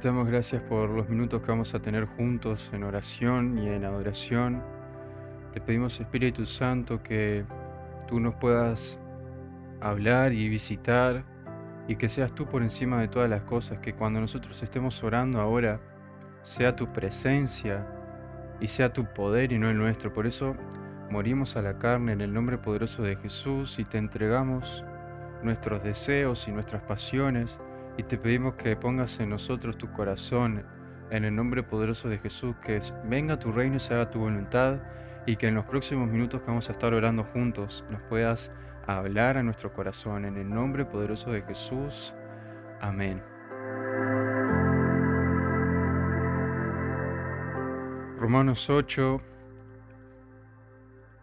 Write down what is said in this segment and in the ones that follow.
Te damos gracias por los minutos que vamos a tener juntos en oración y en adoración. Te pedimos, Espíritu Santo, que tú nos puedas hablar y visitar y que seas tú por encima de todas las cosas, que cuando nosotros estemos orando ahora, sea tu presencia y sea tu poder y no el nuestro. Por eso morimos a la carne en el nombre poderoso de Jesús y te entregamos nuestros deseos y nuestras pasiones y te pedimos que pongas en nosotros tu corazón en el nombre poderoso de Jesús, que venga tu reino y se haga tu voluntad y que en los próximos minutos que vamos a estar orando juntos nos puedas hablar a nuestro corazón en el nombre poderoso de Jesús. Amén. Romanos 8,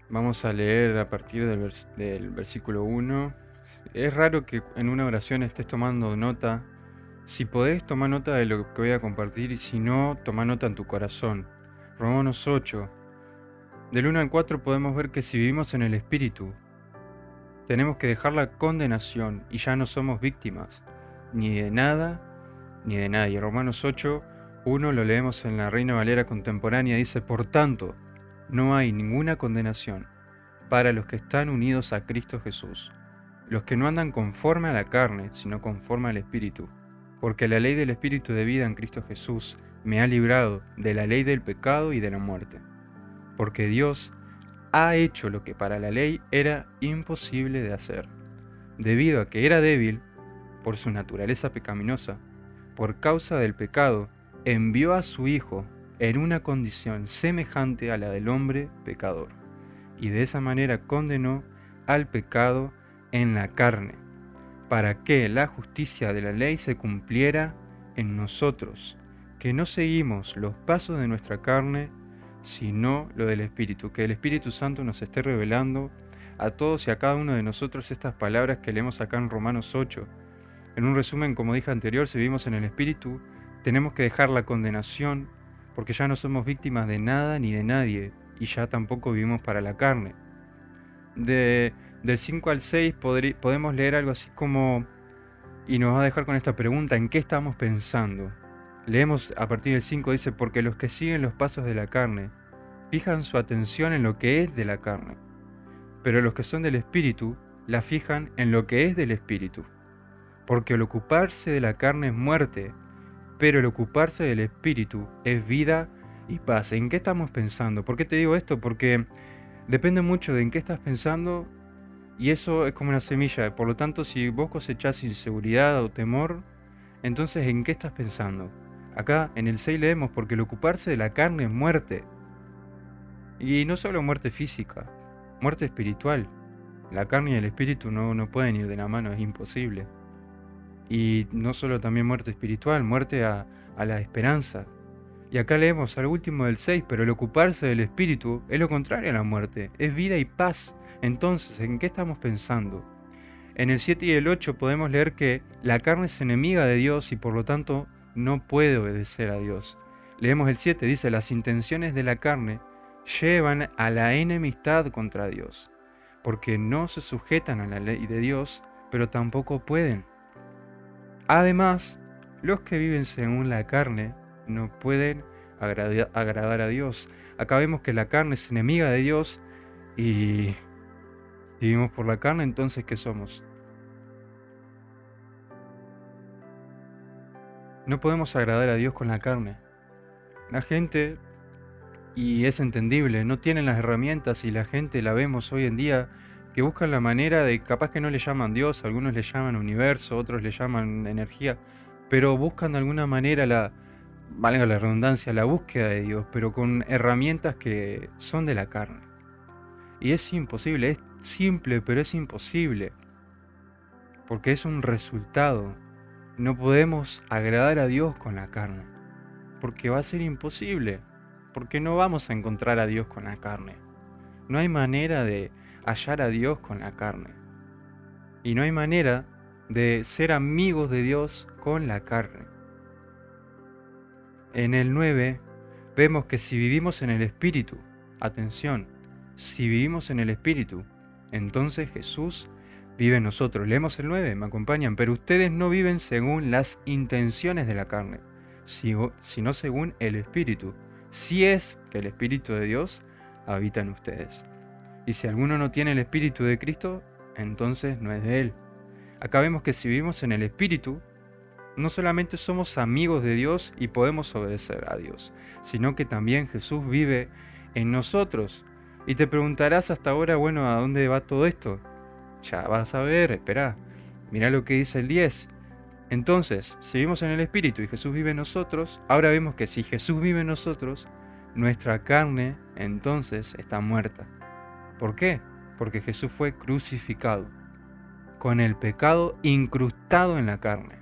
vamos a leer a partir del, del versículo 1. Es raro que en una oración estés tomando nota. Si podés, toma nota de lo que voy a compartir y si no, toma nota en tu corazón. Romanos 8. Del 1 al 4 podemos ver que si vivimos en el Espíritu, tenemos que dejar la condenación y ya no somos víctimas, ni de nada ni de nadie. Romanos 8, 1 lo leemos en la Reina Valera contemporánea, dice, por tanto, no hay ninguna condenación para los que están unidos a Cristo Jesús, los que no andan conforme a la carne, sino conforme al Espíritu, porque la ley del Espíritu de vida en Cristo Jesús me ha librado de la ley del pecado y de la muerte, porque Dios ha hecho lo que para la ley era imposible de hacer, debido a que era débil por su naturaleza pecaminosa, por causa del pecado, envió a su Hijo en una condición semejante a la del hombre pecador, y de esa manera condenó al pecado en la carne, para que la justicia de la ley se cumpliera en nosotros, que no seguimos los pasos de nuestra carne, sino lo del Espíritu, que el Espíritu Santo nos esté revelando a todos y a cada uno de nosotros estas palabras que leemos acá en Romanos 8. En un resumen, como dije anterior, si vivimos en el Espíritu, tenemos que dejar la condenación, porque ya no somos víctimas de nada ni de nadie, y ya tampoco vivimos para la carne. De, del 5 al 6 podemos leer algo así como, y nos va a dejar con esta pregunta, ¿en qué estamos pensando? Leemos a partir del 5, dice, porque los que siguen los pasos de la carne fijan su atención en lo que es de la carne, pero los que son del Espíritu la fijan en lo que es del Espíritu. Porque el ocuparse de la carne es muerte, pero el ocuparse del Espíritu es vida y paz. ¿En qué estamos pensando? ¿Por qué te digo esto? Porque depende mucho de en qué estás pensando y eso es como una semilla. Por lo tanto, si vos cosechás inseguridad o temor, entonces ¿en qué estás pensando? Acá en el 6 leemos, porque el ocuparse de la carne es muerte. Y no solo muerte física, muerte espiritual. La carne y el espíritu no, no pueden ir de la mano, es imposible. Y no solo también muerte espiritual, muerte a, a la esperanza. Y acá leemos al último del 6, pero el ocuparse del espíritu es lo contrario a la muerte, es vida y paz. Entonces, ¿en qué estamos pensando? En el 7 y el 8 podemos leer que la carne es enemiga de Dios y por lo tanto no puede obedecer a Dios. Leemos el 7, dice, las intenciones de la carne llevan a la enemistad contra Dios, porque no se sujetan a la ley de Dios, pero tampoco pueden. Además, los que viven según la carne no pueden agradar a Dios. Acá vemos que la carne es enemiga de Dios y vivimos por la carne, entonces ¿qué somos? No podemos agradar a Dios con la carne. La gente, y es entendible, no tienen las herramientas y la gente la vemos hoy en día que buscan la manera de, capaz que no le llaman Dios, algunos le llaman universo, otros le llaman energía, pero buscan de alguna manera la, valga la redundancia, la búsqueda de Dios, pero con herramientas que son de la carne. Y es imposible, es simple, pero es imposible, porque es un resultado no podemos agradar a Dios con la carne, porque va a ser imposible, porque no vamos a encontrar a Dios con la carne. No hay manera de hallar a Dios con la carne. Y no hay manera de ser amigos de Dios con la carne. En el 9 vemos que si vivimos en el Espíritu, atención, si vivimos en el Espíritu, entonces Jesús vive en nosotros. Leemos el 9, me acompañan, pero ustedes no viven según las intenciones de la carne, sino según el Espíritu, si es que el Espíritu de Dios habita en ustedes. Y si alguno no tiene el Espíritu de Cristo, entonces no es de Él. Acá vemos que si vivimos en el Espíritu, no solamente somos amigos de Dios y podemos obedecer a Dios, sino que también Jesús vive en nosotros. Y te preguntarás hasta ahora, bueno, ¿a dónde va todo esto? Ya vas a ver, espera. Mira lo que dice el 10. Entonces, si vivimos en el Espíritu y Jesús vive en nosotros, ahora vemos que si Jesús vive en nosotros, nuestra carne entonces está muerta. ¿Por qué? Porque Jesús fue crucificado, con el pecado incrustado en la carne.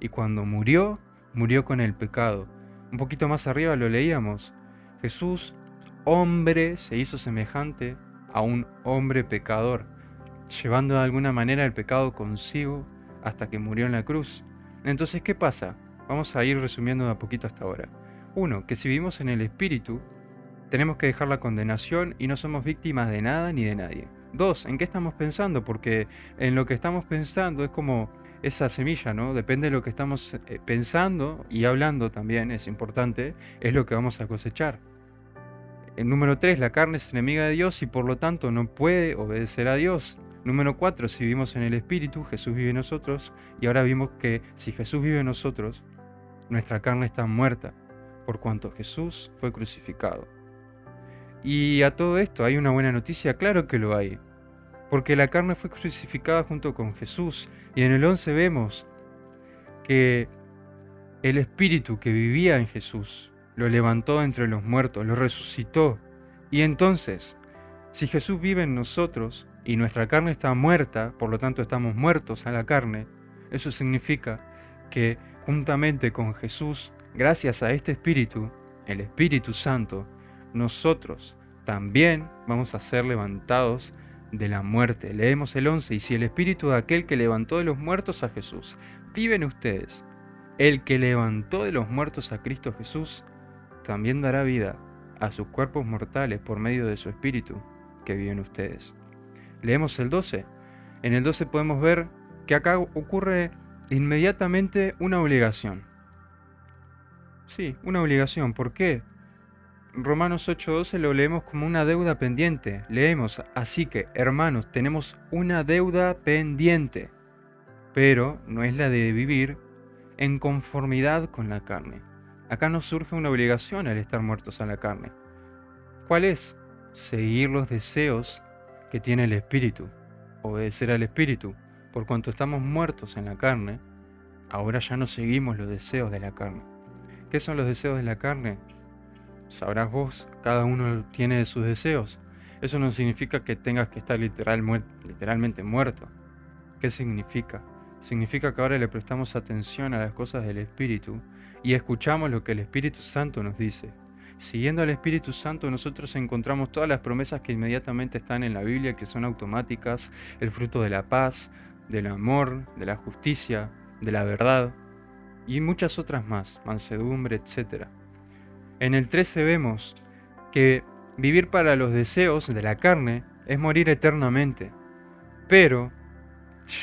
Y cuando murió, murió con el pecado. Un poquito más arriba lo leíamos. Jesús, hombre, se hizo semejante a un hombre pecador, llevando de alguna manera el pecado consigo hasta que murió en la cruz. Entonces, ¿qué pasa? Vamos a ir resumiendo de a poquito hasta ahora. Uno, que si vivimos en el Espíritu, tenemos que dejar la condenación y no somos víctimas de nada ni de nadie. Dos, ¿en qué estamos pensando? Porque en lo que estamos pensando es como esa semilla, ¿no? Depende de lo que estamos eh, pensando y hablando también, es importante, es lo que vamos a cosechar. El número tres, la carne es enemiga de Dios y por lo tanto no puede obedecer a Dios. Número cuatro, si vivimos en el Espíritu, Jesús vive en nosotros y ahora vimos que si Jesús vive en nosotros, nuestra carne está muerta por cuanto Jesús fue crucificado. Y a todo esto hay una buena noticia, claro que lo hay, porque la carne fue crucificada junto con Jesús y en el 11 vemos que el Espíritu que vivía en Jesús lo levantó entre los muertos, lo resucitó. Y entonces, si Jesús vive en nosotros y nuestra carne está muerta, por lo tanto estamos muertos a la carne, eso significa que juntamente con Jesús gracias a este Espíritu, el Espíritu Santo, nosotros también vamos a ser levantados de la muerte. Leemos el 11, y si el Espíritu de aquel que levantó de los muertos a Jesús vive en ustedes, el que levantó de los muertos a Cristo Jesús, también dará vida a sus cuerpos mortales por medio de su Espíritu que vive en ustedes. Leemos el 12. En el 12 podemos ver que acá ocurre inmediatamente una obligación. Sí, una obligación. ¿Por qué? Romanos 8:12 lo leemos como una deuda pendiente. Leemos, así que, hermanos, tenemos una deuda pendiente, pero no es la de vivir en conformidad con la carne. Acá nos surge una obligación al estar muertos a la carne. ¿Cuál es? Seguir los deseos que tiene el Espíritu, obedecer al Espíritu. Por cuanto estamos muertos en la carne, ahora ya no seguimos los deseos de la carne. ¿Qué son los deseos de la carne? Sabrás vos, cada uno tiene sus deseos. Eso no significa que tengas que estar literalmente muerto. ¿Qué significa? Significa que ahora le prestamos atención a las cosas del Espíritu y escuchamos lo que el Espíritu Santo nos dice. Siguiendo al Espíritu Santo nosotros encontramos todas las promesas que inmediatamente están en la Biblia, que son automáticas, el fruto de la paz, del amor, de la justicia, de la verdad y muchas otras más, mansedumbre, etc. En el 13 vemos que vivir para los deseos de la carne es morir eternamente, pero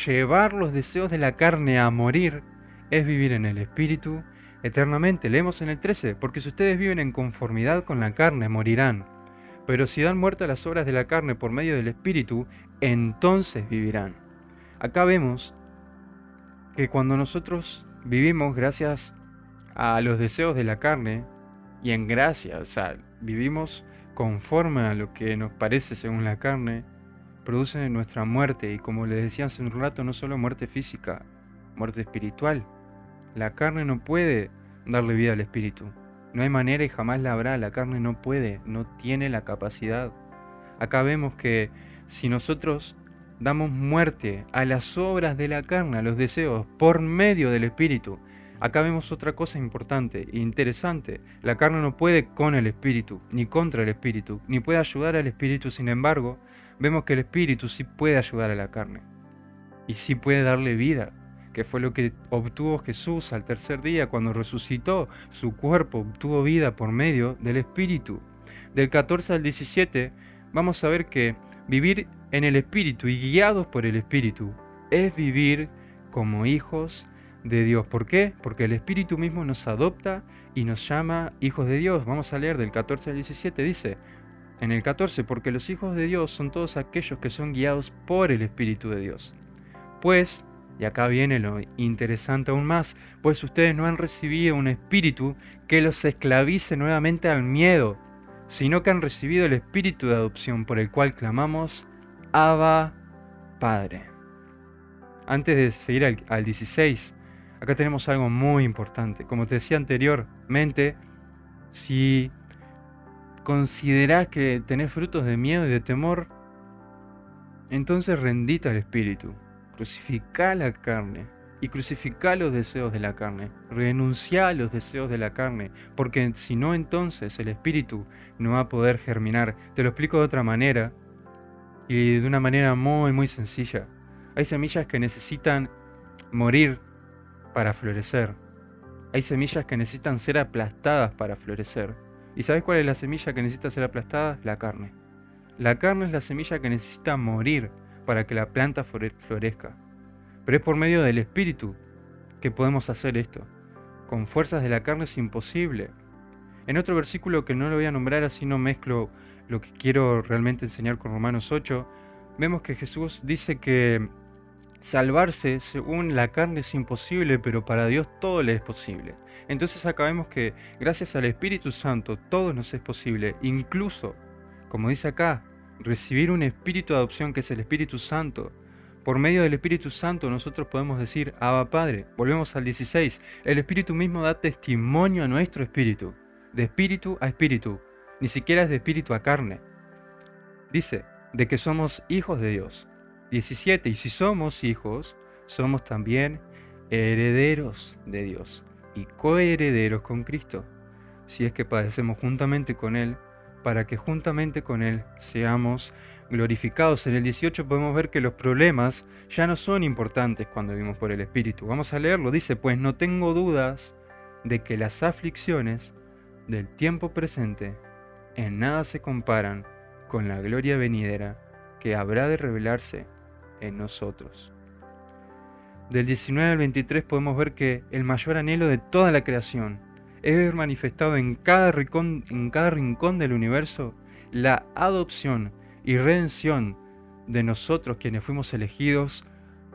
llevar los deseos de la carne a morir es vivir en el Espíritu eternamente. Leemos en el 13, porque si ustedes viven en conformidad con la carne, morirán. Pero si dan muerte a las obras de la carne por medio del Espíritu, entonces vivirán. Acá vemos que cuando nosotros vivimos gracias a los deseos de la carne y en gracia, o sea, vivimos conforme a lo que nos parece según la carne, produce nuestra muerte y como les decía hace un rato, no solo muerte física, muerte espiritual. La carne no puede darle vida al espíritu. No hay manera y jamás la habrá. La carne no puede, no tiene la capacidad. Acá vemos que si nosotros damos muerte a las obras de la carne, a los deseos, por medio del Espíritu. Acá vemos otra cosa importante e interesante. La carne no puede con el Espíritu, ni contra el Espíritu, ni puede ayudar al Espíritu. Sin embargo, vemos que el Espíritu sí puede ayudar a la carne. Y sí puede darle vida, que fue lo que obtuvo Jesús al tercer día cuando resucitó. Su cuerpo obtuvo vida por medio del Espíritu. Del 14 al 17 vamos a ver que vivir en el Espíritu y guiados por el Espíritu es vivir como hijos de Dios. ¿Por qué? Porque el Espíritu mismo nos adopta y nos llama hijos de Dios. Vamos a leer del 14 al 17, dice, en el 14, porque los hijos de Dios son todos aquellos que son guiados por el Espíritu de Dios. Pues, y acá viene lo interesante aún más, pues ustedes no han recibido un espíritu que los esclavice nuevamente al miedo, sino que han recibido el espíritu de adopción por el cual clamamos, Abba Padre. Antes de seguir al, al 16, acá tenemos algo muy importante. Como te decía anteriormente, si considerás que tenés frutos de miedo y de temor, entonces rendita al Espíritu, crucifica la carne y crucifica los deseos de la carne, renuncia a los deseos de la carne, porque si no entonces el Espíritu no va a poder germinar. Te lo explico de otra manera y de una manera muy muy sencilla. Hay semillas que necesitan morir para florecer. Hay semillas que necesitan ser aplastadas para florecer. ¿Y sabes cuál es la semilla que necesita ser aplastada? La carne. La carne es la semilla que necesita morir para que la planta florezca. Pero es por medio del Espíritu que podemos hacer esto. Con fuerzas de la carne es imposible. En otro versículo que no lo voy a nombrar así no mezclo lo que quiero realmente enseñar con Romanos 8, vemos que Jesús dice que salvarse según la carne es imposible, pero para Dios todo le es posible. Entonces acá vemos que gracias al Espíritu Santo todo nos es posible, incluso, como dice acá, recibir un espíritu de adopción que es el Espíritu Santo. Por medio del Espíritu Santo nosotros podemos decir, Abba Padre. Volvemos al 16. El Espíritu mismo da testimonio a nuestro espíritu, de espíritu a espíritu, ni siquiera es de espíritu a carne. Dice, de que somos hijos de Dios. 17. Y si somos hijos, somos también herederos de Dios y coherederos con Cristo, si es que padecemos juntamente con Él, para que juntamente con Él seamos glorificados. En el 18 podemos ver que los problemas ya no son importantes cuando vivimos por el Espíritu. Vamos a leerlo. Dice, pues no tengo dudas de que las aflicciones del tiempo presente en nada se comparan con la gloria venidera que habrá de revelarse en nosotros. Del 19 al 23 podemos ver que el mayor anhelo de toda la creación es ver manifestado en cada, rincón, en cada rincón del universo la adopción y redención de nosotros quienes fuimos elegidos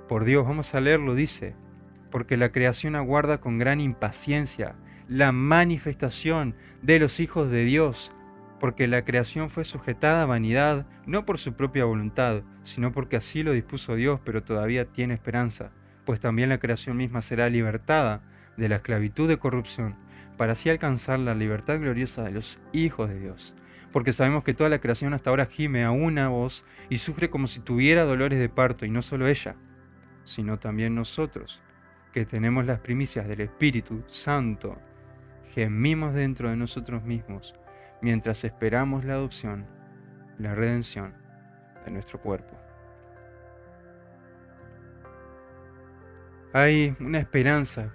por Dios. Vamos a leerlo, dice, porque la creación aguarda con gran impaciencia la manifestación de los hijos de Dios, porque la creación fue sujetada a vanidad, no por su propia voluntad, sino porque así lo dispuso Dios, pero todavía tiene esperanza, pues también la creación misma será libertada de la esclavitud de corrupción, para así alcanzar la libertad gloriosa de los hijos de Dios. Porque sabemos que toda la creación hasta ahora gime a una voz y sufre como si tuviera dolores de parto, y no solo ella, sino también nosotros, que tenemos las primicias del Espíritu Santo, gemimos dentro de nosotros mismos mientras esperamos la adopción, la redención de nuestro cuerpo. Hay una esperanza.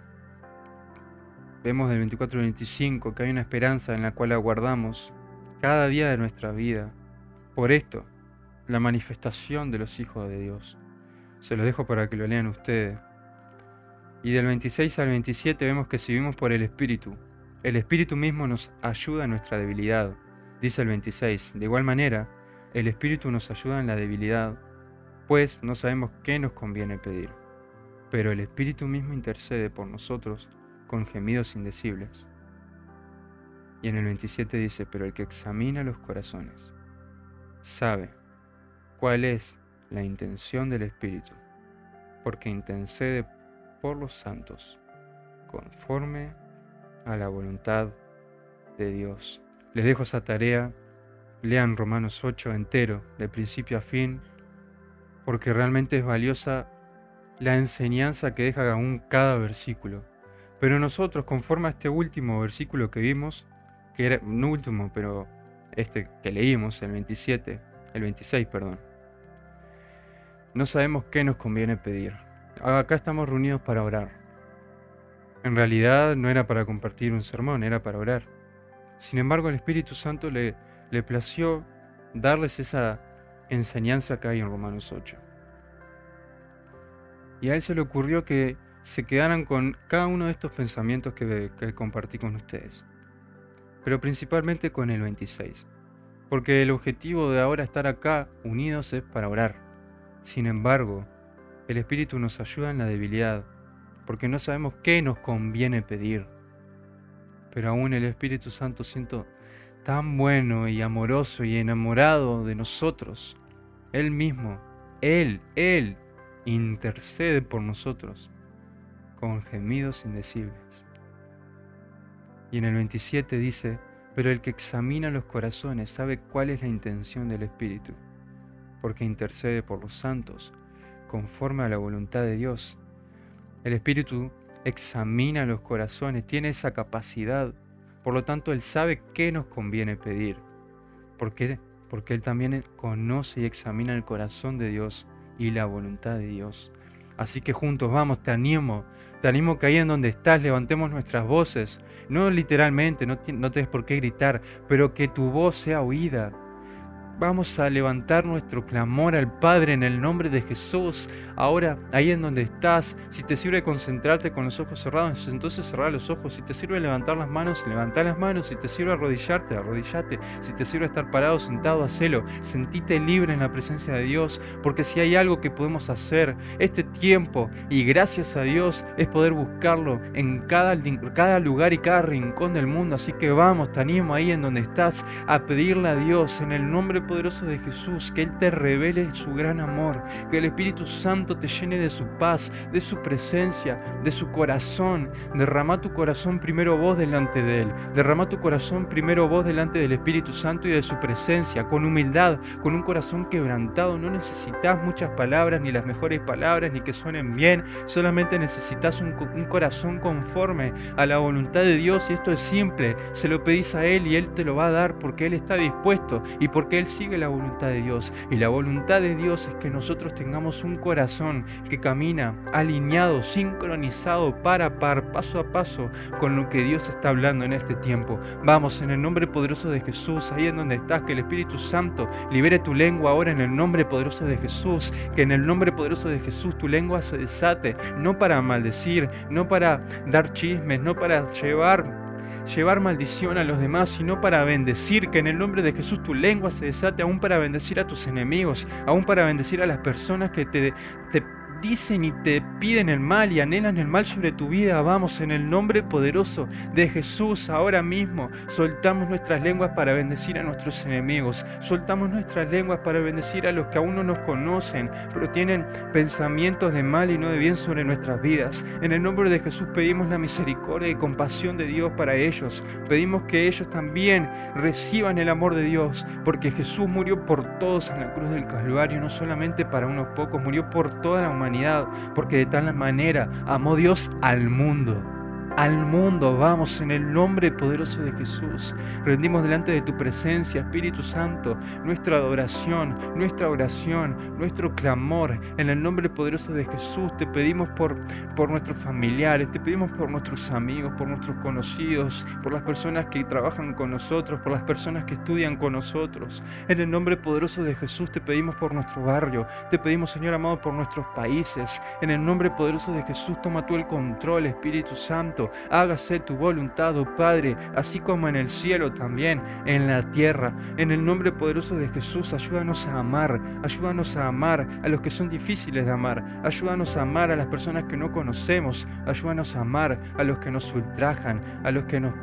Vemos del 24 al 25 que hay una esperanza en la cual aguardamos cada día de nuestra vida. Por esto, la manifestación de los hijos de Dios. Se lo dejo para que lo lean ustedes. Y del 26 al 27 vemos que si vivimos por el Espíritu, el Espíritu mismo nos ayuda en nuestra debilidad, dice el 26. De igual manera, el Espíritu nos ayuda en la debilidad, pues no sabemos qué nos conviene pedir. Pero el Espíritu mismo intercede por nosotros con gemidos indecibles. Y en el 27 dice, pero el que examina los corazones sabe cuál es la intención del Espíritu, porque intercede por los santos conforme a la voluntad de Dios. Les dejo esa tarea, lean Romanos 8 entero, de principio a fin, porque realmente es valiosa la enseñanza que deja aún cada versículo. Pero nosotros, conforme a este último versículo que vimos, que era, no último, pero este que leímos, el 27, el 26, perdón, no sabemos qué nos conviene pedir. Acá estamos reunidos para orar. En realidad no era para compartir un sermón, era para orar. Sin embargo, el Espíritu Santo le, le plació darles esa enseñanza que hay en Romanos 8. Y a él se le ocurrió que se quedaran con cada uno de estos pensamientos que, que compartí con ustedes, pero principalmente con el 26, porque el objetivo de ahora estar acá unidos es para orar. Sin embargo, el Espíritu nos ayuda en la debilidad, porque no sabemos qué nos conviene pedir. Pero aún el Espíritu Santo siento tan bueno y amoroso y enamorado de nosotros. Él mismo, Él, Él intercede por nosotros con gemidos indecibles. Y en el 27 dice, pero el que examina los corazones sabe cuál es la intención del Espíritu, porque intercede por los santos conforme a la voluntad de Dios. El Espíritu examina los corazones, tiene esa capacidad. Por lo tanto, Él sabe qué nos conviene pedir. ¿Por qué? Porque Él también conoce y examina el corazón de Dios y la voluntad de Dios. Así que juntos vamos, te animo, te animo que ahí en donde estás levantemos nuestras voces, no literalmente, no, no tienes por qué gritar, pero que tu voz sea oída, Vamos a levantar nuestro clamor al Padre en el nombre de Jesús. Ahora, ahí en donde estás, si te sirve concentrarte con los ojos cerrados, entonces cerrar los ojos. Si te sirve levantar las manos, levanta las manos. Si te sirve arrodillarte, arrodillate. Si te sirve estar parado, sentado, hacelo. Sentite libre en la presencia de Dios, porque si hay algo que podemos hacer este tiempo, y gracias a Dios, es poder buscarlo en cada, lugar y cada rincón del mundo. Así que vamos, te ahí en donde estás a pedirle a Dios en el nombre poderoso de Jesús, que Él te revele su gran amor, que el Espíritu Santo te llene de su paz, de su presencia, de su corazón. Derrama tu corazón primero vos delante de Él. Derrama tu corazón primero vos delante del Espíritu Santo y de su presencia, con humildad, con un corazón quebrantado. No necesitas muchas palabras, ni las mejores palabras, ni que suenen bien. Solamente necesitas un, un corazón conforme a la voluntad de Dios. Y esto es simple. Se lo pedís a Él y Él te lo va a dar porque Él está dispuesto y porque Él sigue la voluntad de Dios. Y la voluntad de Dios es que nosotros tengamos un corazón que camina alineado, sincronizado, para a par, paso a paso con lo que Dios está hablando en este tiempo. Vamos, en el nombre poderoso de Jesús, ahí en donde estás, que el Espíritu Santo libere tu lengua ahora en el nombre poderoso de Jesús, que en el nombre poderoso de Jesús tu lengua se desate, no para maldecir, no para dar chismes, no para llevar llevar maldición a los demás, sino para bendecir, que en el nombre de Jesús tu lengua se desate aún para bendecir a tus enemigos, aún para bendecir a las personas que te, te dicen y te piden el mal y anhelan el mal sobre tu vida, vamos en el nombre poderoso de Jesús ahora mismo. Soltamos nuestras lenguas para bendecir a nuestros enemigos. Soltamos nuestras lenguas para bendecir a los que aún no nos conocen, pero tienen pensamientos de mal y no de bien sobre nuestras vidas. En el nombre de Jesús pedimos la misericordia y compasión de Dios para ellos. Pedimos que ellos también reciban el amor de Dios, porque Jesús murió por todos en la cruz del Calvario, no solamente para unos pocos, murió por toda la humanidad porque de tal manera amó Dios al mundo al mundo. Vamos en el nombre poderoso de Jesús. Rendimos delante de tu presencia, Espíritu Santo, nuestra adoración, nuestra oración, nuestro clamor. En el nombre poderoso de Jesús te pedimos por, por nuestros familiares, te pedimos por nuestros amigos, por nuestros conocidos, por las personas que trabajan con nosotros, por las personas que estudian con nosotros. En el nombre poderoso de Jesús te pedimos por nuestro barrio, te pedimos Señor amado por nuestros países. En el nombre poderoso de Jesús toma tú el control, Espíritu Santo hágase tu voluntad, oh Padre, así como en el cielo también, en la tierra. En el nombre poderoso de Jesús, ayúdanos a amar, ayúdanos a amar a los que son difíciles de amar, ayúdanos a amar a las personas que no conocemos, ayúdanos a amar a los que nos ultrajan, a los que nos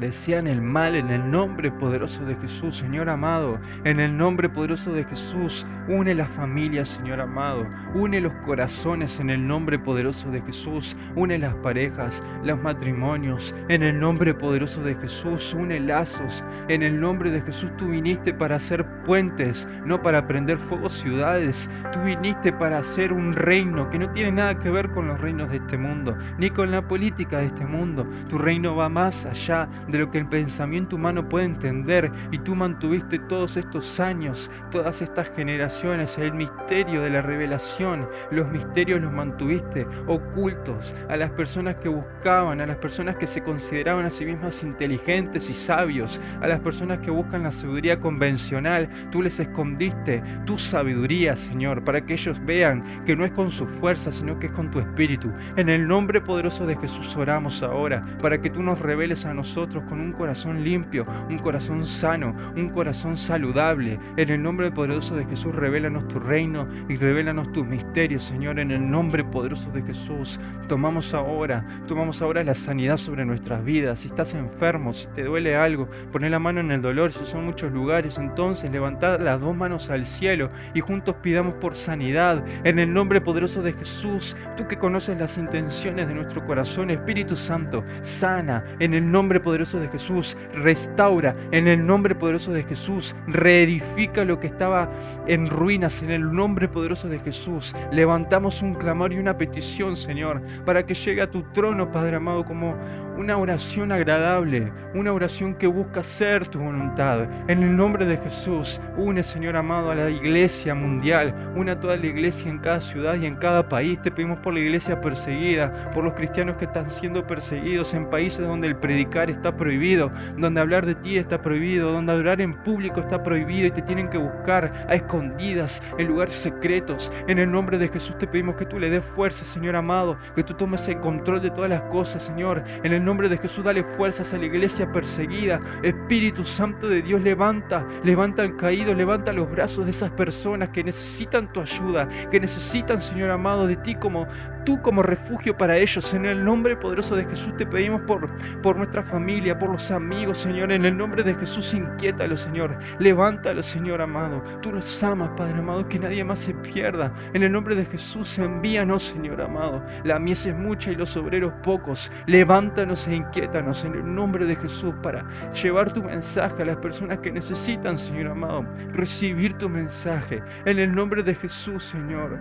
desean el mal en el nombre poderoso de Jesús, Señor amado. En el nombre poderoso de Jesús, une las familias, Señor amado. Une los corazones en el nombre poderoso de Jesús. Une las parejas, los matrimonios. En el nombre poderoso de Jesús, une lazos. En el nombre de Jesús, tú viniste para hacer puentes, no para prender fuego ciudades. Tú viniste para hacer un reino que no tiene nada que ver con los reinos de este mundo, ni con la política de este mundo. Tu reino va más allá de lo que el pensamiento humano puede entender. Y tú mantuviste todos estos años, todas estas generaciones, el misterio de la revelación. Los misterios los mantuviste ocultos a las personas que buscaban, a las personas que se consideraban a sí mismas inteligentes y sabios, a las personas que buscan la sabiduría convencional. Tú les escondiste tu sabiduría, Señor, para que ellos vean que no es con su fuerza, sino que es con tu espíritu. En el nombre poderoso de Jesús oramos ahora, para que tú nos reveles a nosotros con un corazón limpio, un corazón sano, un corazón saludable. En el nombre poderoso de Jesús, revélanos tu reino y revélanos tus misterios, Señor. En el nombre poderoso de Jesús, tomamos ahora, tomamos ahora la sanidad sobre nuestras vidas. Si estás enfermo, si te duele algo, poné la mano en el dolor. Si son muchos lugares, entonces levantad las dos manos al cielo y juntos pidamos por sanidad. En el nombre poderoso de Jesús, tú que conoces las intenciones de nuestro corazón, Espíritu Santo, sana en el nombre poderoso de Jesús, restaura en el nombre poderoso de Jesús, reedifica lo que estaba en ruinas en el nombre poderoso de Jesús. Levantamos un clamor y una petición, Señor, para que llegue a tu trono, Padre amado, como una oración agradable, una oración que busca hacer tu voluntad. En el nombre de Jesús, une, Señor amado, a la iglesia mundial, une a toda la iglesia en cada ciudad y en cada país. Te pedimos por la iglesia perseguida, por los cristianos que están siendo perseguidos en países donde el predicar está prohibido, donde hablar de ti está prohibido, donde adorar en público está prohibido y te tienen que buscar a escondidas, en lugares secretos. En el nombre de Jesús te pedimos que tú le des fuerza, Señor amado, que tú tomes el control de todas las cosas, Señor. En el nombre de Jesús dale fuerzas a la iglesia perseguida. Espíritu Santo de Dios, levanta, levanta al caído, levanta los brazos de esas personas que necesitan tu ayuda, que necesitan, Señor amado, de ti como tú como refugio para ellos. En el nombre poderoso de Jesús te pedimos por, por nuestra familia, por los amigos, Señor. En el nombre de Jesús, inquiétalo, Señor. Levántalo, Señor amado. Tú los amas, Padre amado, que nadie más se pierda. En el nombre de Jesús, envíanos, Señor amado. La mies es mucha y los obreros pocos. Levántanos e inquiétanos en el nombre de Jesús para llevar tu mensaje a las personas que necesitan, Señor amado, recibir tu mensaje. En el nombre de Jesús, Señor.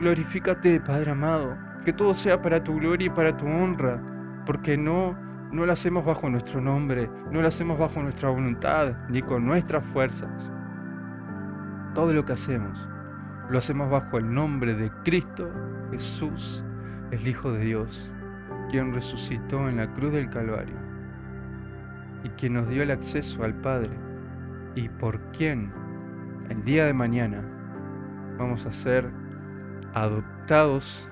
Glorifícate, Padre amado. Que todo sea para tu gloria y para tu honra. Porque no, no lo hacemos bajo nuestro nombre, no lo hacemos bajo nuestra voluntad, ni con nuestras fuerzas. Todo lo que hacemos, lo hacemos bajo el nombre de Cristo Jesús, el Hijo de Dios quien resucitó en la cruz del Calvario y quien nos dio el acceso al Padre y por quien el día de mañana vamos a ser adoptados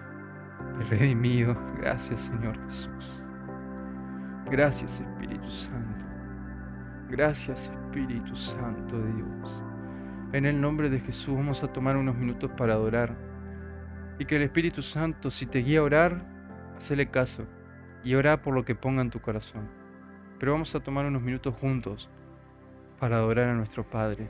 y redimidos. Gracias Señor Jesús. Gracias Espíritu Santo. Gracias Espíritu Santo de Dios. En el nombre de Jesús vamos a tomar unos minutos para adorar. Y que el Espíritu Santo, si te guía a orar, hacele caso y ora por lo que ponga en tu corazón. Pero vamos a tomar unos minutos juntos para adorar a nuestro Padre.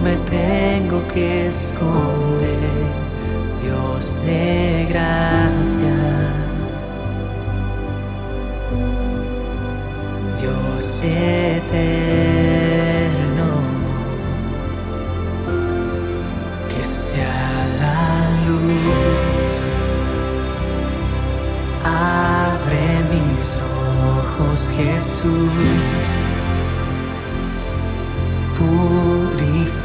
me tengo que esconder, Dios de gracia, Dios eterno, que sea la luz, abre mis ojos Jesús. Pura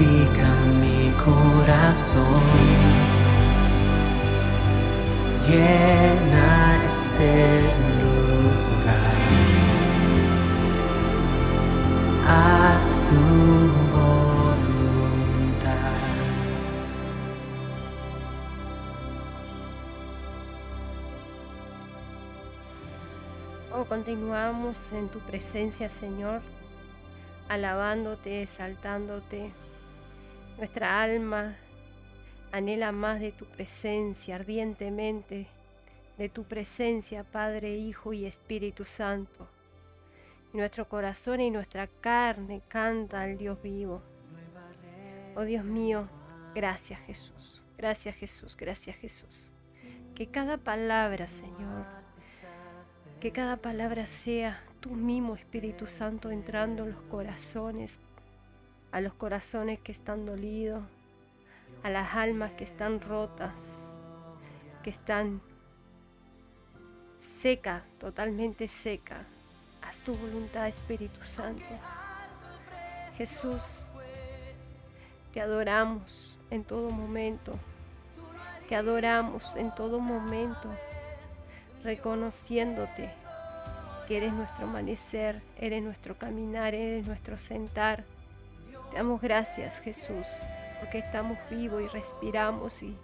purifica mi corazón, llena este lugar, haz tu voluntad. Oh, continuamos en tu presencia, Señor, alabándote, exaltándote. Nuestra alma anhela más de tu presencia, ardientemente, de tu presencia, Padre, Hijo y Espíritu Santo. Nuestro corazón y nuestra carne canta al Dios vivo. Oh Dios mío, gracias Jesús, gracias Jesús, gracias Jesús. Que cada palabra, Señor, que cada palabra sea tu mismo Espíritu Santo entrando en los corazones, a los corazones que están dolidos, a las almas que están rotas, que están seca, totalmente seca. Haz tu voluntad, Espíritu Santo. Jesús, te adoramos en todo momento. Te adoramos en todo momento reconociéndote que eres nuestro amanecer, eres nuestro caminar, eres nuestro sentar. Damos gracias, Jesús, porque estamos vivos y respiramos y,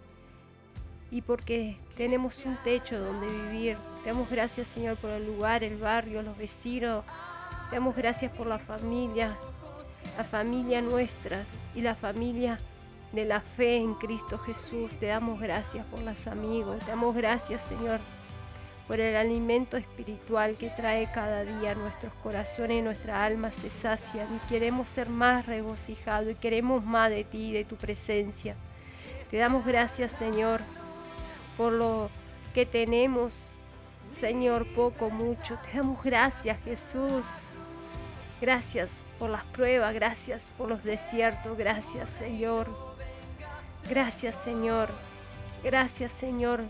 y porque tenemos un techo donde vivir. Te damos gracias, Señor, por el lugar, el barrio, los vecinos. Te damos gracias por la familia, la familia nuestra y la familia de la fe en Cristo Jesús. Te damos gracias por los amigos. Te damos gracias, Señor, por el alimento espiritual que trae cada día nuestros corazones y nuestra alma se sacian y queremos ser más regocijados y queremos más de ti y de tu presencia. Te damos gracias, Señor, por lo que tenemos, Señor, poco, mucho. Te damos gracias, Jesús. Gracias por las pruebas, gracias por los desiertos, gracias, Señor. Gracias, Señor. Gracias, Señor,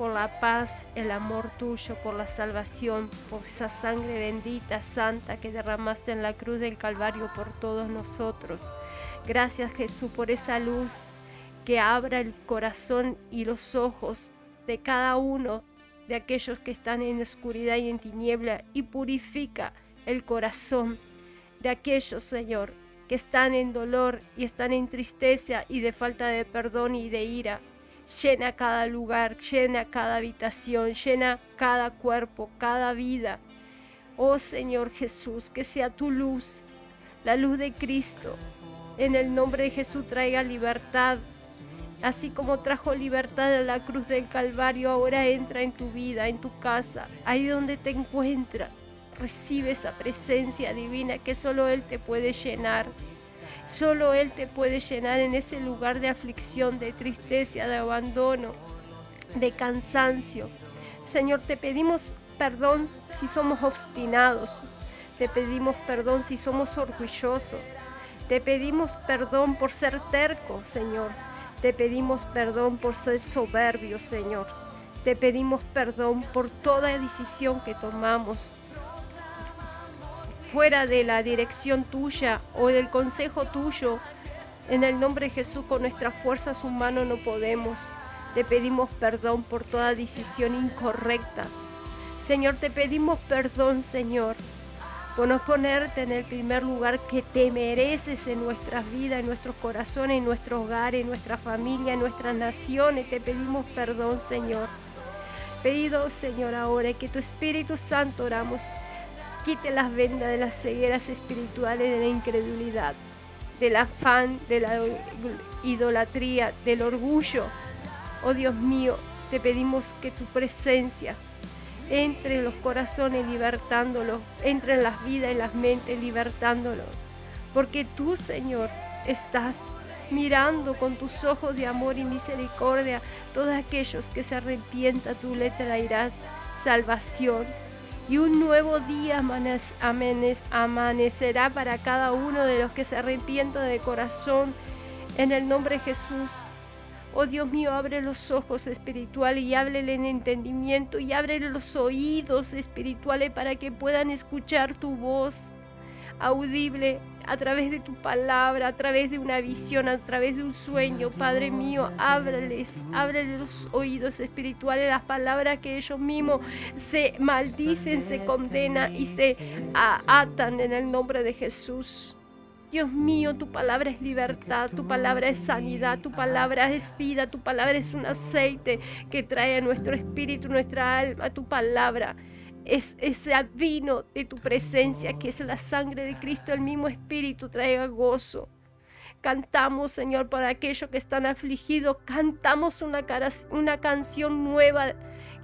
por la paz, el amor tuyo, por la salvación, por esa sangre bendita, santa que derramaste en la cruz del Calvario por todos nosotros. Gracias Jesús por esa luz que abra el corazón y los ojos de cada uno de aquellos que están en oscuridad y en tiniebla y purifica el corazón de aquellos, Señor, que están en dolor y están en tristeza y de falta de perdón y de ira. Llena cada lugar, llena cada habitación, llena cada cuerpo, cada vida. Oh Señor Jesús, que sea tu luz, la luz de Cristo. En el nombre de Jesús traiga libertad. Así como trajo libertad en la cruz del Calvario, ahora entra en tu vida, en tu casa, ahí donde te encuentras. Recibe esa presencia divina que solo Él te puede llenar. Solo Él te puede llenar en ese lugar de aflicción, de tristeza, de abandono, de cansancio. Señor, te pedimos perdón si somos obstinados. Te pedimos perdón si somos orgullosos. Te pedimos perdón por ser tercos, Señor. Te pedimos perdón por ser soberbios, Señor. Te pedimos perdón por toda decisión que tomamos fuera de la dirección tuya o del consejo tuyo. En el nombre de Jesús, con nuestras fuerzas humanas no podemos. Te pedimos perdón por toda decisión incorrecta. Señor, te pedimos perdón, Señor, por no ponerte en el primer lugar que te mereces en nuestras vidas, en nuestros corazones, en nuestro hogar, en nuestra familia, en nuestras naciones. Te pedimos perdón, Señor. Pedido, Señor, ahora que tu Espíritu Santo oramos quite las vendas de las cegueras espirituales de la incredulidad, del afán, de la idolatría, del orgullo. Oh Dios mío, te pedimos que tu presencia entre en los corazones libertándolos, entre en las vidas y las mentes libertándolos. Porque tú, Señor, estás mirando con tus ojos de amor y misericordia todos aquellos que se arrepientan, tú le traerás salvación y un nuevo día amanecerá para cada uno de los que se arrepientan de corazón en el nombre de Jesús. Oh Dios mío, abre los ojos espirituales y abre el entendimiento y abre los oídos espirituales para que puedan escuchar tu voz audible a través de tu palabra, a través de una visión, a través de un sueño. Padre mío, ábreles, ábreles los oídos espirituales, las palabras que ellos mismos se maldicen, se condenan y se atan en el nombre de Jesús. Dios mío, tu palabra es libertad, tu palabra es sanidad, tu palabra es vida, tu palabra es un aceite que trae a nuestro espíritu, nuestra alma, tu palabra es ese vino de tu presencia, que es la sangre de Cristo, el mismo Espíritu, traiga gozo. Cantamos, Señor, para aquellos que están afligidos, cantamos una, una canción nueva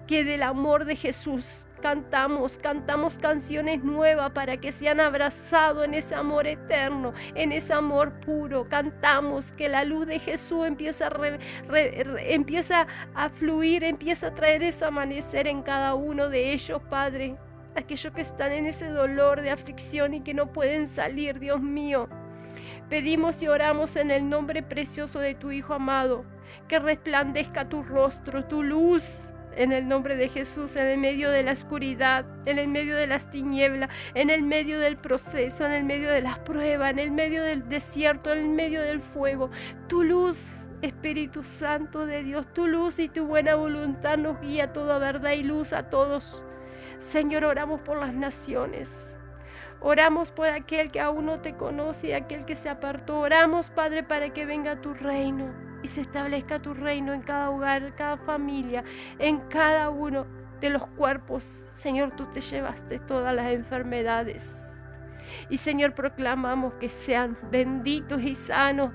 que del amor de Jesús cantamos, cantamos canciones nuevas para que sean abrazados en ese amor eterno, en ese amor puro. Cantamos que la luz de Jesús empieza a, fluir, empieza a traer ese amanecer en cada uno de ellos, Padre. Aquellos que están en ese dolor de aflicción y que no pueden salir, Dios mío. Pedimos y oramos en el nombre precioso de tu Hijo amado, que resplandezca tu rostro, tu luz en el nombre de Jesús, en el medio de la oscuridad, en el medio de las tinieblas, en el medio del proceso, en el medio de las pruebas, en el medio del desierto, en el medio del fuego. Tu luz, Espíritu Santo de Dios, tu luz y tu buena voluntad nos guía toda verdad y luz a todos. Señor, oramos por las naciones. Oramos por aquel que aún no te conoce y aquel que se apartó. Oramos, Padre, para que venga tu reino y se establezca tu reino en cada hogar, cada familia, en cada uno de los cuerpos. Señor, tú te llevaste todas las enfermedades. Y Señor, proclamamos que sean benditos y sanos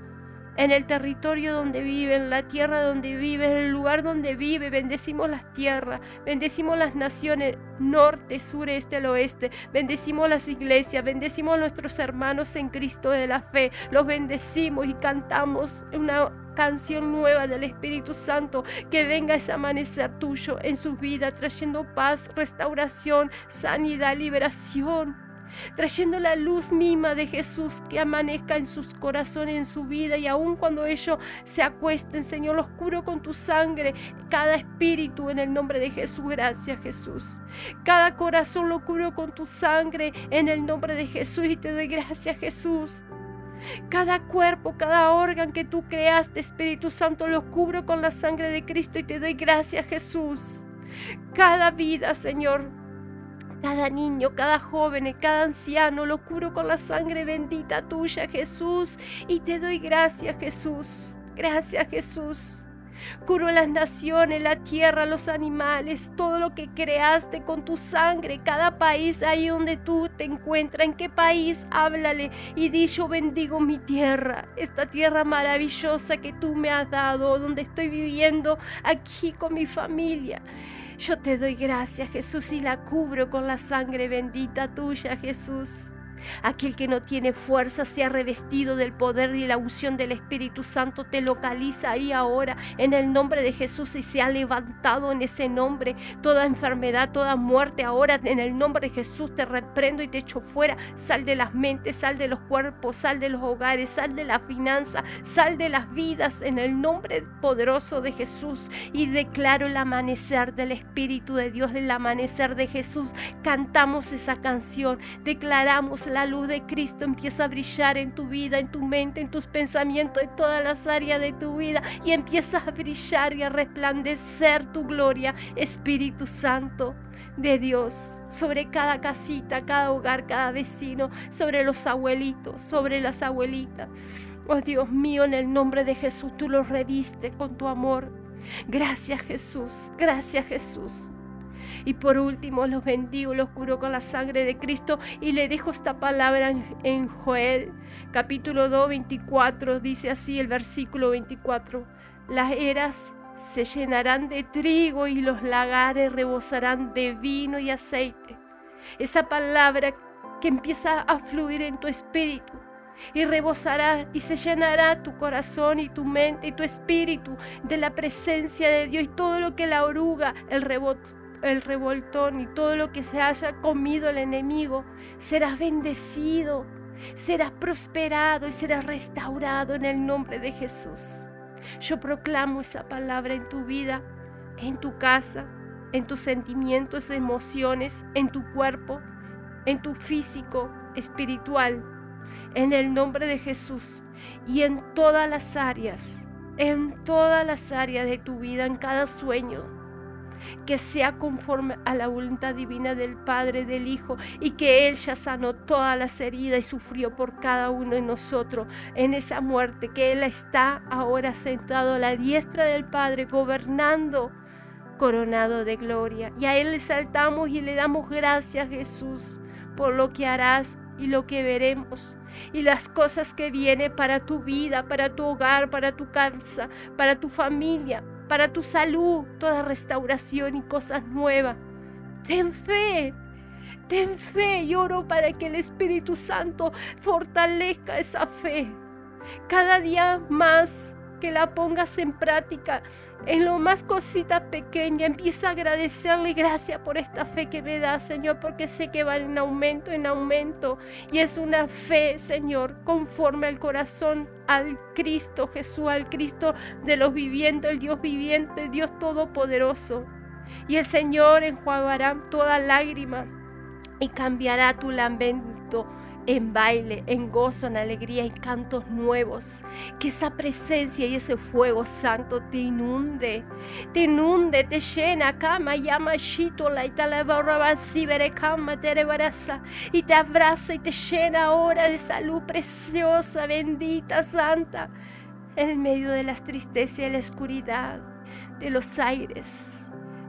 en el territorio donde viven, la tierra donde viven, el lugar donde vive. Bendecimos las tierras, bendecimos las naciones, norte, sur, este, el oeste. Bendecimos las iglesias, bendecimos a nuestros hermanos en Cristo de la fe. Los bendecimos y cantamos una canción nueva del Espíritu Santo, que venga ese amanecer tuyo en su vida, trayendo paz, restauración, sanidad, liberación trayendo la luz misma de Jesús que amanezca en sus corazones, en su vida, y aun cuando ellos se acuesten, Señor, los curo con tu sangre, cada espíritu en el nombre de Jesús, gracias Jesús. Cada corazón lo curo con tu sangre en el nombre de Jesús y te doy gracias Jesús. Cada cuerpo, cada órgano que tú creaste, Espíritu Santo, lo cubro con la sangre de Cristo y te doy gracias, Jesús. Cada vida, Señor, cada niño, cada joven, cada anciano, lo curo con la sangre bendita tuya, Jesús. Y te doy gracias, Jesús. Gracias, Jesús. Curo las naciones, la tierra, los animales, todo lo que creaste con tu sangre, cada país ahí donde tú te encuentras, en qué país, háblale y di yo bendigo mi tierra, esta tierra maravillosa que tú me has dado, donde estoy viviendo aquí con mi familia. Yo te doy gracias, Jesús, y la cubro con la sangre bendita tuya, Jesús. Aquel que no tiene fuerza sea revestido del poder y la unción del Espíritu Santo. Te localiza ahí ahora en el nombre de Jesús y se ha levantado en ese nombre toda enfermedad, toda muerte. Ahora en el nombre de Jesús te reprendo y te echo fuera. Sal de las mentes, sal de los cuerpos, sal de los hogares, sal de la finanza, sal de las vidas en el nombre poderoso de Jesús. Y declaro el amanecer del Espíritu de Dios, el amanecer de Jesús. Cantamos esa canción, declaramos la luz de Cristo empieza a brillar en tu vida, en tu mente, en tus pensamientos, en todas las áreas de tu vida y empiezas a brillar y a resplandecer tu gloria, Espíritu Santo de Dios sobre cada casita, cada hogar, cada vecino, sobre los abuelitos, sobre las abuelitas. Oh Dios mío, en el nombre de Jesús, tú los reviste con tu amor. Gracias Jesús, gracias Jesús. Y por último, los bendigo, los curo con la sangre de Cristo y le dejo esta palabra en, Joel, capítulo 2, 24. Dice así el versículo 24. Las eras se llenarán de trigo y los lagares rebosarán de vino y aceite. Esa palabra que empieza a fluir en tu espíritu y rebosará y se llenará tu corazón y tu mente y tu espíritu de la presencia de Dios y todo lo que la oruga, el rebote el revoltón y todo lo que se haya comido el enemigo, serás bendecido, serás prosperado y serás restaurado en el nombre de Jesús. Yo proclamo esa palabra en tu vida, en tu casa, en tus sentimientos, emociones, en tu cuerpo, en tu físico, espiritual, en el nombre de Jesús y en todas las áreas, en todas las áreas de tu vida, en cada sueño, que sea conforme a la voluntad divina del Padre, del Hijo, y que Él ya sanó todas las heridas y sufrió por cada uno de nosotros en esa muerte, que Él está ahora sentado a la diestra del Padre, gobernando, coronado de gloria. Y a Él le saltamos y le damos gracias, Jesús, por lo que harás y lo que veremos y las cosas que vienen para tu vida, para tu hogar, para tu casa, para tu familia, para tu salud, toda restauración y cosas nuevas. Ten fe, ten fe y oro para que el Espíritu Santo fortalezca esa fe. Cada día más que la pongas en práctica en lo más cosita pequeña. Empieza a agradecerle gracias por esta fe que me da, Señor, porque sé que va en aumento, en aumento. Y es una fe, Señor, conforme al corazón al Cristo Jesús, al Cristo de los vivientes, el Dios viviente, Dios todopoderoso. Y el Señor enjuagará toda lágrima y cambiará tu lamento en baile, en gozo, en alegría y cantos nuevos. Que esa presencia y ese fuego santo te inunde, te inunde, te llena, cama, llama, shito, la cama, te y te abraza y te llena ahora de salud preciosa, bendita, santa, en medio de las tristezas y la oscuridad, de los aires,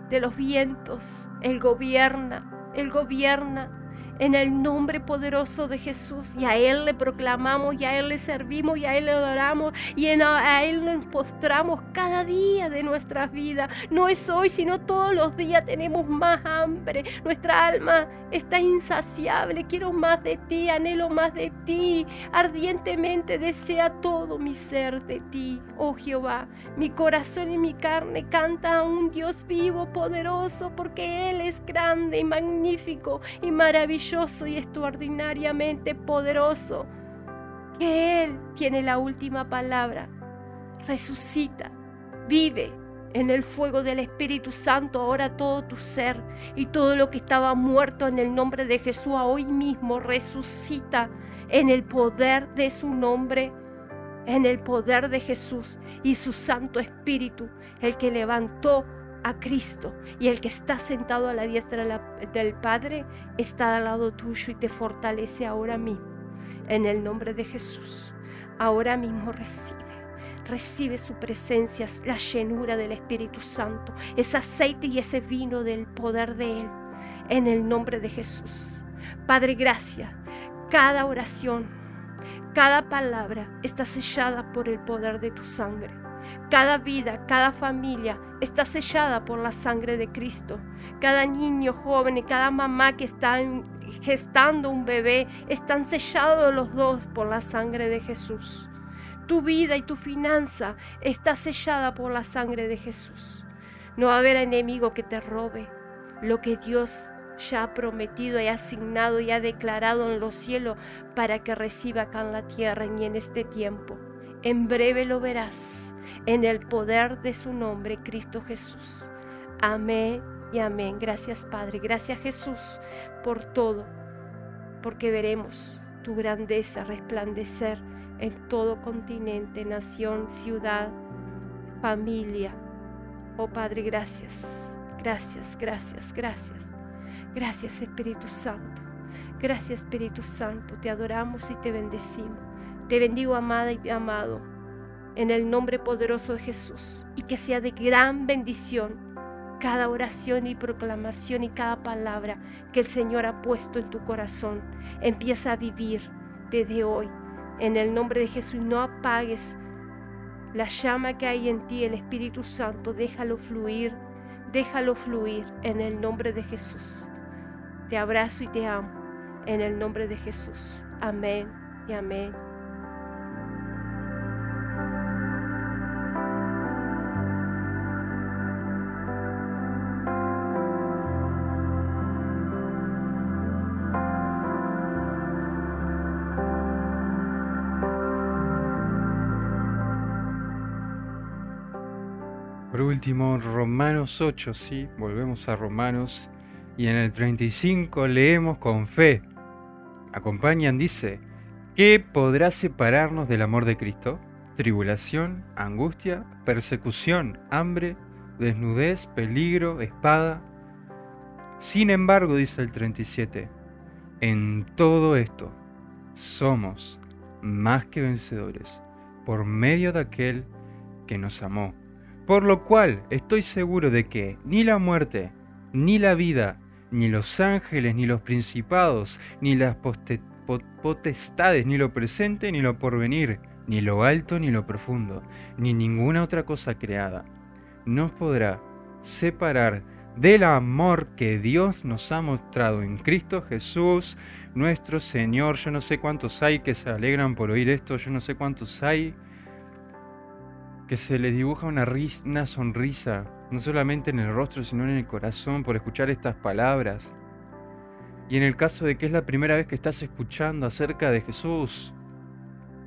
de los vientos. Él gobierna, Él gobierna en el nombre poderoso de Jesús. Y a Él le proclamamos, y a Él le servimos, y a Él le adoramos, y a Él nos postramos cada día de nuestra vida. No es hoy, sino todos los días tenemos más hambre. Nuestra alma está insaciable. Quiero más de ti, anhelo más de ti. Ardientemente desea todo mi ser de ti, oh Jehová. Mi corazón y mi carne canta a un Dios vivo, poderoso, porque Él es grande y magnífico y maravilloso y extraordinariamente poderoso, que Él tiene la última palabra. Resucita, vive en el fuego del Espíritu Santo ahora todo tu ser y todo lo que estaba muerto en el nombre de Jesús hoy mismo resucita en el poder de su nombre, en el poder de Jesús y su Santo Espíritu, el que levantó a Cristo y el que está sentado a la diestra del Padre está al lado tuyo y te fortalece ahora mismo. En el nombre de Jesús, ahora mismo recibe. Recibe su presencia, la llenura del Espíritu Santo, ese aceite y ese vino del poder de Él. En el nombre de Jesús. Padre, gracias. Cada oración, cada palabra está sellada por el poder de tu sangre. Cada vida, cada familia está sellada por la sangre de Cristo. Cada niño joven y cada mamá que está gestando un bebé están sellados los dos por la sangre de Jesús. Tu vida y tu finanza está sellada por la sangre de Jesús. No va a haber enemigo que te robe lo que Dios ya ha prometido y asignado y ha declarado en los cielos para que reciba acá en la tierra y en este tiempo. En breve lo verás en el poder de su nombre, Cristo Jesús. Amén y amén. Gracias Padre, gracias Jesús por todo, porque veremos tu grandeza resplandecer en todo continente, nación, ciudad, familia. Oh Padre, gracias, gracias, gracias, gracias. Gracias Espíritu Santo. Gracias Espíritu Santo. Te adoramos y te bendecimos. Te bendigo amada y amado en el nombre poderoso de Jesús y que sea de gran bendición cada oración y proclamación y cada palabra que el Señor ha puesto en tu corazón. Empieza a vivir desde hoy en el nombre de Jesús. No apagues la llama que hay en ti, el Espíritu Santo. Déjalo fluir, déjalo fluir en el nombre de Jesús. Te abrazo y te amo en el nombre de Jesús. Amén y amén. Último, Romanos 8, sí, volvemos a Romanos. Y en el 35 leemos con fe. Acompañan, dice, ¿qué podrá separarnos del amor de Cristo? Tribulación, angustia, persecución, hambre, desnudez, peligro, espada. Sin embargo, dice el 37, en todo esto somos más que vencedores por medio de aquel que nos amó. Por lo cual estoy seguro de que ni la muerte, ni la vida, ni los ángeles, ni los principados, ni las potestades, ni lo presente, ni lo porvenir, ni lo alto, ni lo profundo, ni ninguna otra cosa creada, nos podrá separar del amor que Dios nos ha mostrado en Cristo Jesús, nuestro Señor. Yo no sé cuántos hay que se alegran por oír esto, yo no sé cuántos hay que se les dibuja una, una sonrisa, no solamente en el rostro, sino en el corazón, por escuchar estas palabras. Y en el caso de que es la primera vez que estás escuchando acerca de Jesús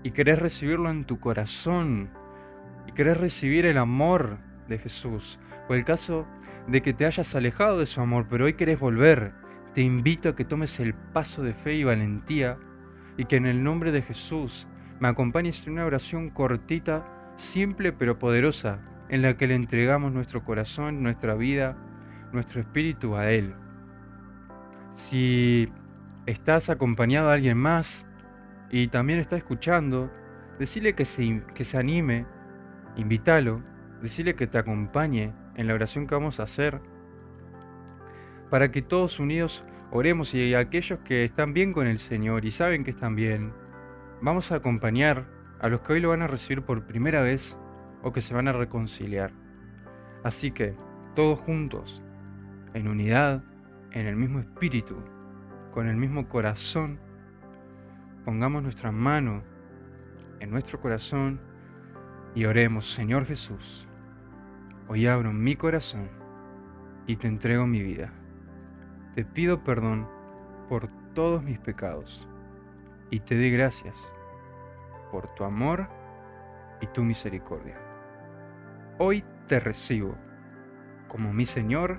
y querés recibirlo en tu corazón y querés recibir el amor de Jesús, o el caso de que te hayas alejado de su amor, pero hoy querés volver, te invito a que tomes el paso de fe y valentía y que en el nombre de Jesús me acompañes en una oración cortita simple pero poderosa, en la que le entregamos nuestro corazón, nuestra vida, nuestro espíritu a Él. Si estás acompañado a alguien más y también está escuchando, decile que se, que se anime, invítalo, decile que te acompañe en la oración que vamos a hacer, para que todos unidos oremos y aquellos que están bien con el Señor y saben que están bien, vamos a acompañar a los que hoy lo van a recibir por primera vez o que se van a reconciliar. Así que, todos juntos, en unidad, en el mismo espíritu, con el mismo corazón, pongamos nuestra mano en nuestro corazón y oremos, Señor Jesús, hoy abro mi corazón y te entrego mi vida. Te pido perdón por todos mis pecados y te doy gracias por tu amor y tu misericordia. Hoy te recibo como mi Señor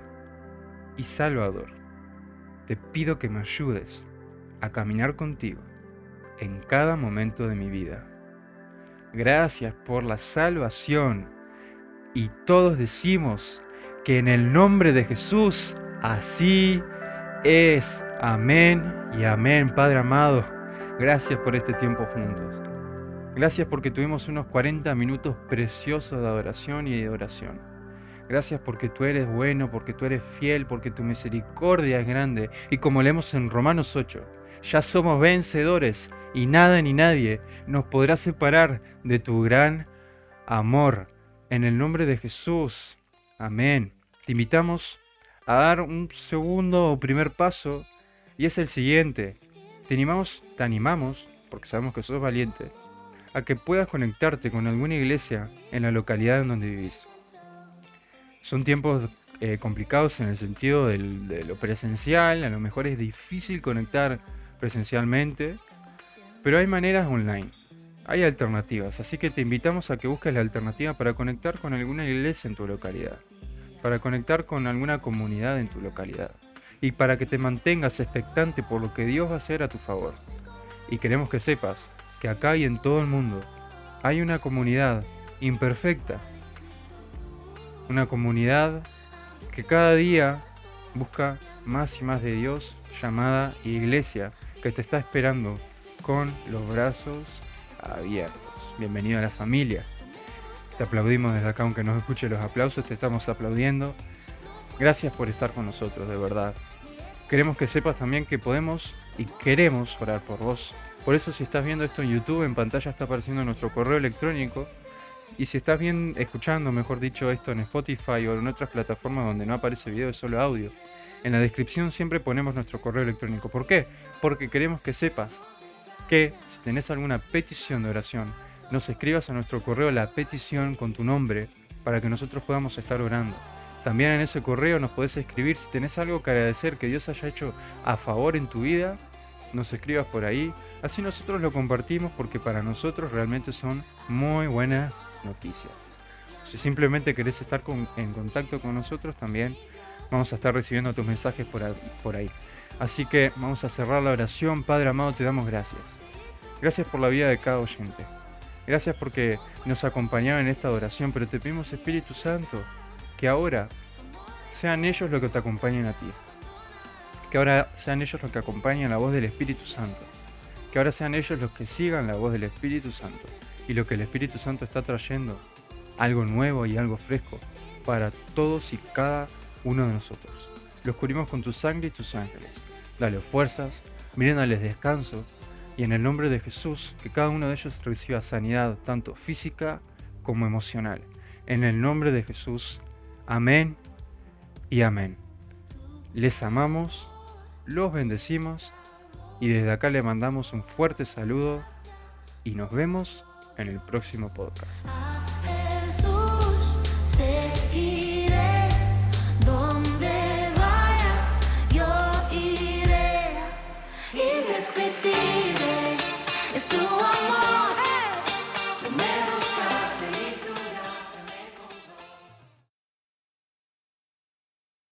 y Salvador. Te pido que me ayudes a caminar contigo en cada momento de mi vida. Gracias por la salvación. Y todos decimos que en el nombre de Jesús así es. Amén y amén, Padre amado. Gracias por este tiempo juntos. Gracias porque tuvimos unos 40 minutos preciosos de adoración y de oración. Gracias porque tú eres bueno, porque tú eres fiel, porque tu misericordia es grande. Y como leemos en Romanos 8, ya somos vencedores y nada ni nadie nos podrá separar de tu gran amor. En el nombre de Jesús. Amén. Te invitamos a dar un segundo o primer paso y es el siguiente. Te animamos, te animamos, porque sabemos que sos valiente, a que puedas conectarte con alguna iglesia en la localidad en donde vivís. Son tiempos eh, complicados en el sentido de lo presencial, a lo mejor es difícil conectar presencialmente, pero hay maneras online, hay alternativas, así que te invitamos a que busques la alternativa para conectar con alguna iglesia en tu localidad, para conectar con alguna comunidad en tu localidad y para que te mantengas expectante por lo que Dios va a hacer a tu favor. Y queremos que sepas que acá y en todo el mundo hay una comunidad imperfecta, una comunidad que cada día busca más y más de Dios, llamada Iglesia, que te está esperando con los brazos abiertos. Bienvenido a la familia. Te aplaudimos desde acá, aunque no escuche los aplausos, te estamos aplaudiendo. Gracias por estar con nosotros, de verdad. Queremos que sepas también que podemos y queremos orar por vos por eso si estás viendo esto en YouTube, en pantalla está apareciendo nuestro correo electrónico. Y si estás bien escuchando, mejor dicho, esto en Spotify o en otras plataformas donde no aparece video, es solo audio, en la descripción siempre ponemos nuestro correo electrónico. ¿Por qué? Porque queremos que sepas que si tenés alguna petición de oración, nos escribas a nuestro correo la petición con tu nombre para que nosotros podamos estar orando. También en ese correo nos podés escribir si tenés algo que agradecer que Dios haya hecho a favor en tu vida nos escribas por ahí. Así nosotros lo compartimos porque para nosotros realmente son muy buenas noticias. Si simplemente querés estar con- en contacto con nosotros, también vamos a estar recibiendo tus mensajes por, por ahí. Así que vamos a cerrar la oración. Padre amado, te damos gracias. Gracias por la vida de cada oyente. Gracias porque nos acompañaron en esta oración, pero te pedimos Espíritu Santo que ahora sean ellos los que te acompañen a ti. Que ahora sean ellos los que acompañen la voz del Espíritu Santo. Que ahora sean ellos los que sigan la voz del Espíritu Santo. Y lo que el Espíritu Santo está trayendo, algo nuevo y algo fresco para todos y cada uno de nosotros. Los cubrimos con tu sangre y tus ángeles. Dale fuerzas, brindales descanso y en el nombre de Jesús que cada uno de ellos reciba sanidad tanto física como emocional. En el nombre de Jesús. Amén y amén. Les amamos, los bendecimos y desde acá le mandamos un fuerte saludo y nos vemos en el próximo podcast.